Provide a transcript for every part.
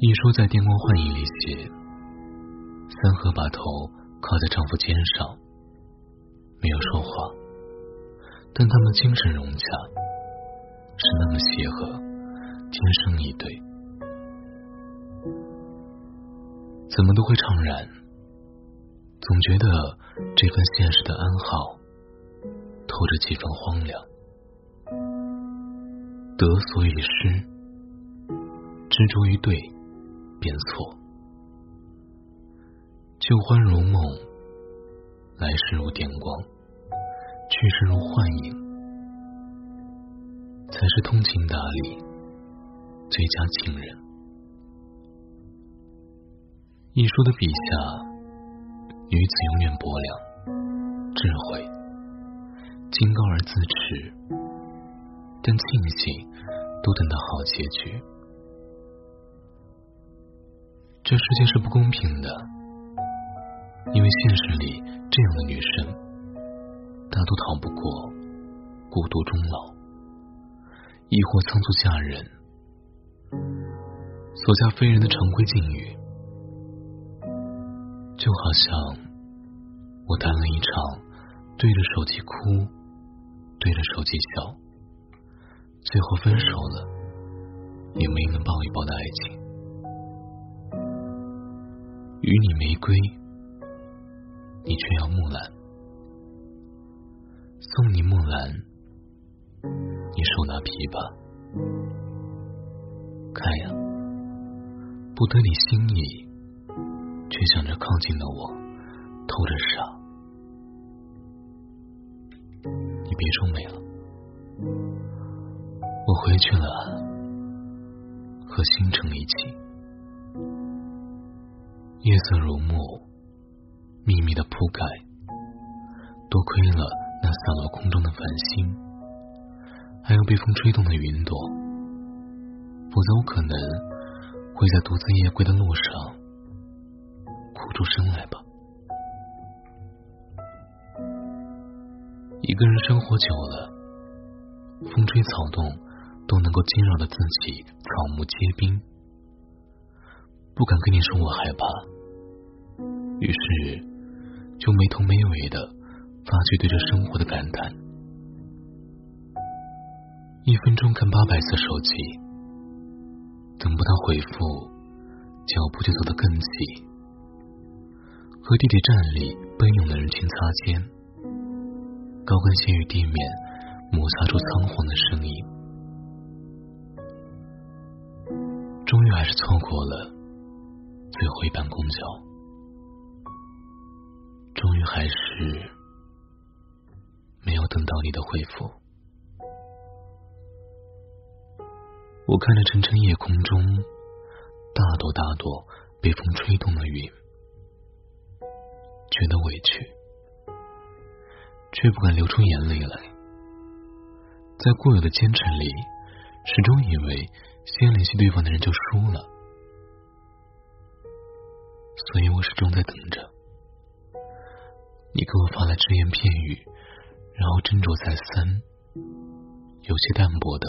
一书在《电光幻影》里写：三河把头靠在丈夫肩上，没有说话，但他们精神融洽，是那么协和，天生一对，怎么都会怅然，总觉得这份现实的安好，透着几分荒凉。得所以失，执着于对。变错，旧欢如梦，来时如电光，去时如幻影，才是通情达理最佳情人。一书的笔下，女子永远薄凉、智慧、清高而自持，但庆幸都等到好结局。这世界是不公平的，因为现实里这样的女生大都逃不过孤独终老，亦或仓促嫁人，所嫁非人的常规境遇。就好像我谈了一场对着手机哭，对着手机笑，最后分手了，也没能抱一抱的爱情。与你玫瑰，你却要木兰；送你木兰，你手拿琵琶。看呀，不得你心意，却想着靠近的我，偷着傻。你别皱眉了，我回去了，和星辰一起。夜色如幕，密密的铺盖。多亏了那散落空中的繁星，还有被风吹动的云朵，否则我可能会在独自夜归的路上哭出声来吧。一个人生活久了，风吹草动都能够惊扰的自己草木皆兵。不敢跟你说我害怕，于是就没头没尾的发去对着生活的感叹。一分钟看八百次手机，等不到回复，脚步就走得更急。和地铁站里奔涌的人群擦肩，高跟鞋与地面摩擦出仓皇的声音，终于还是错过了。最后一班公交，终于还是没有等到你的回复。我看着沉沉夜空中大朵大朵被风吹动的云，觉得委屈，却不敢流出眼泪来。在固有的坚持里，始终以为先联系对方的人就输了。所以我始终在等着你给我发来只言片语，然后斟酌再三，有些淡薄的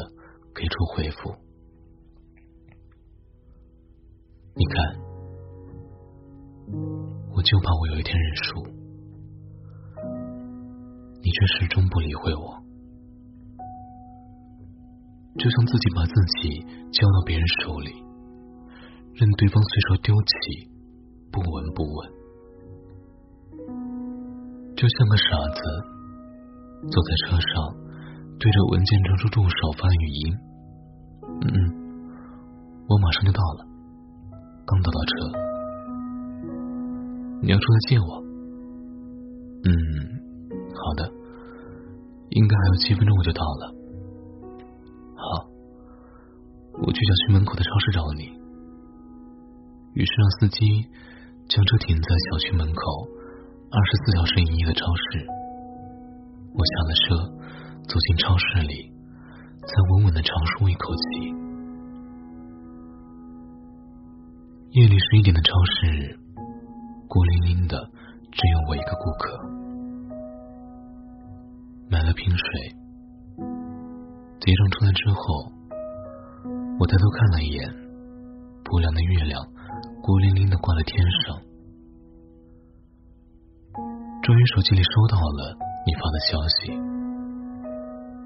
给出回复。你看，我就怕我有一天认输，你却始终不理会我，就像自己把自己交到别人手里，任对方随手丢弃。不闻不问，就像个傻子，坐在车上，对着文件传输助手发语音：“嗯，我马上就到了，刚到到车，你要出来接我。”“嗯，好的，应该还有七分钟我就到了。”“好，我去小区门口的超市找你。”于是让司机。将车停在小区门口，二十四小时营业的超市。我下了车，走进超市里，才稳稳的长舒一口气。夜里十一点的超市，孤零零的，只有我一个顾客。买了瓶水，结账出来之后，我抬头看了一眼，不薄凉的月亮孤零零的挂在天上。终于手机里收到了你发的消息，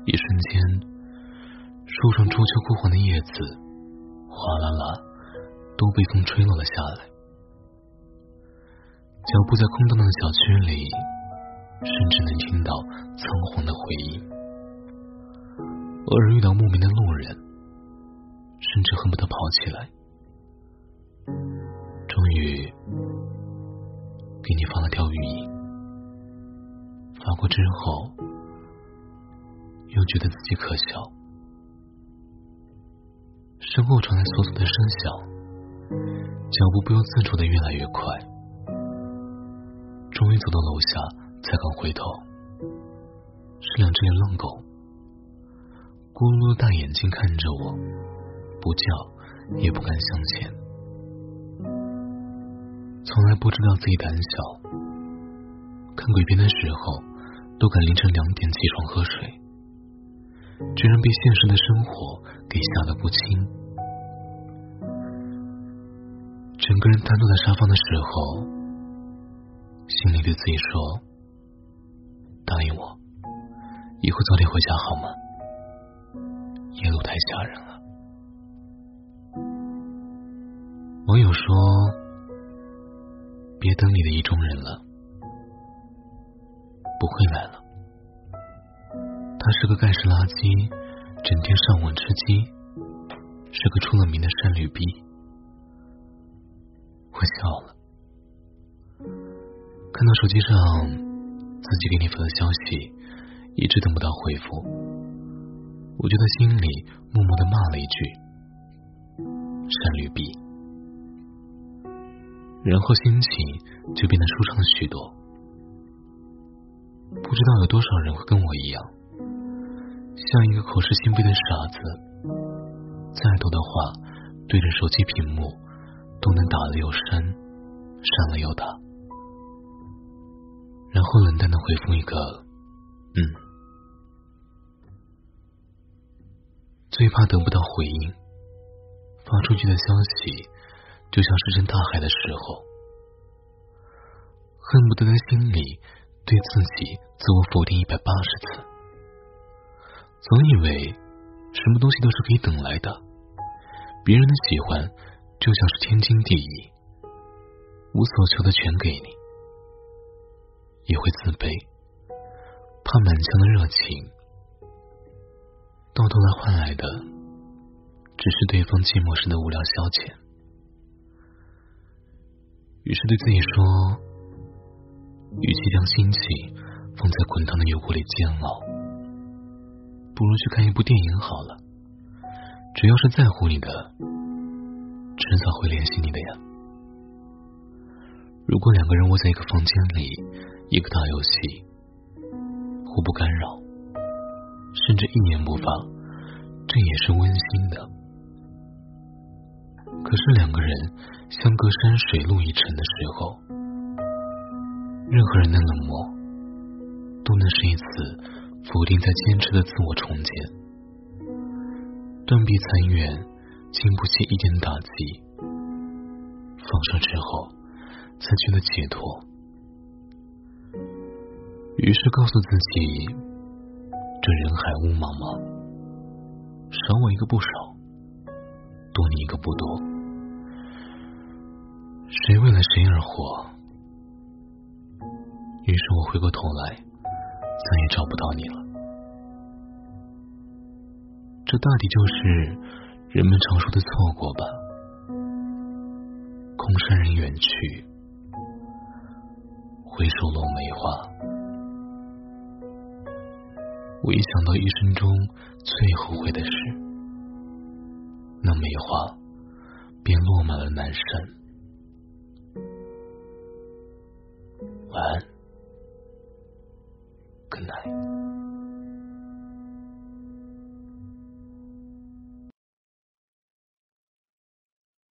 一瞬间，树上初秋枯黄的叶子哗啦啦都被风吹落了下来。脚步在空荡荡的小区里，甚至能听到仓皇的回音。偶尔遇到莫名的路人，甚至恨不得跑起来。终于，给你发了条语音。发过之后，又觉得自己可笑。身后传来簌簌的声响，脚步不由自主的越来越快。终于走到楼下，才敢回头，是两只流浪狗，咕噜噜大眼睛看着我，不叫也不敢向前。从来不知道自己胆小，看鬼片的时候。都敢凌晨两点起床喝水，居然被现实的生活给吓得不轻。整个人瘫坐在沙发的时候，心里对自己说：“答应我，以后早点回家好吗？夜路太吓人了。”网友说：“别等你的意中人了。”不会来了。他是个盖世垃圾，整天上网吃鸡，是个出了名的山驴逼。我笑了，看到手机上自己给你发的消息，一直等不到回复，我就在心里默默的骂了一句“山驴逼”，然后心情就变得舒畅了许多。不知道有多少人会跟我一样，像一个口是心非的傻子，再多的话对着手机屏幕都能打了又删，删了又打，然后冷淡的回复一个“嗯”。最怕得不到回应，发出去的消息就像石沉大海的时候，恨不得在心里。对自己自我否定一百八十次，总以为什么东西都是可以等来的，别人的喜欢就像是天经地义，无所求的全给你，也会自卑，怕满腔的热情到头来换来的只是对方寂寞时的无聊消遣，于是对自己说。与其将心情放在滚烫的油锅里煎熬，不如去看一部电影好了。只要是在乎你的，迟早会联系你的呀。如果两个人窝在一个房间里，一个打游戏，互不干扰，甚至一言不发，这也是温馨的。可是两个人相隔山水路一程的时候，任何人的冷漠，都能是一次否定在坚持的自我重建。断壁残垣，经不起一点打击。放手之后，才觉得解脱。于是告诉自己，这人海雾茫茫，少我一个不少，多你一个不多。谁为了谁而活？于是我回过头来，再也找不到你了。这大抵就是人们常说的错过吧。空山人远去，回首落梅花。我一想到一生中最后悔的事，那梅花便落满了南山。晚安。Good night.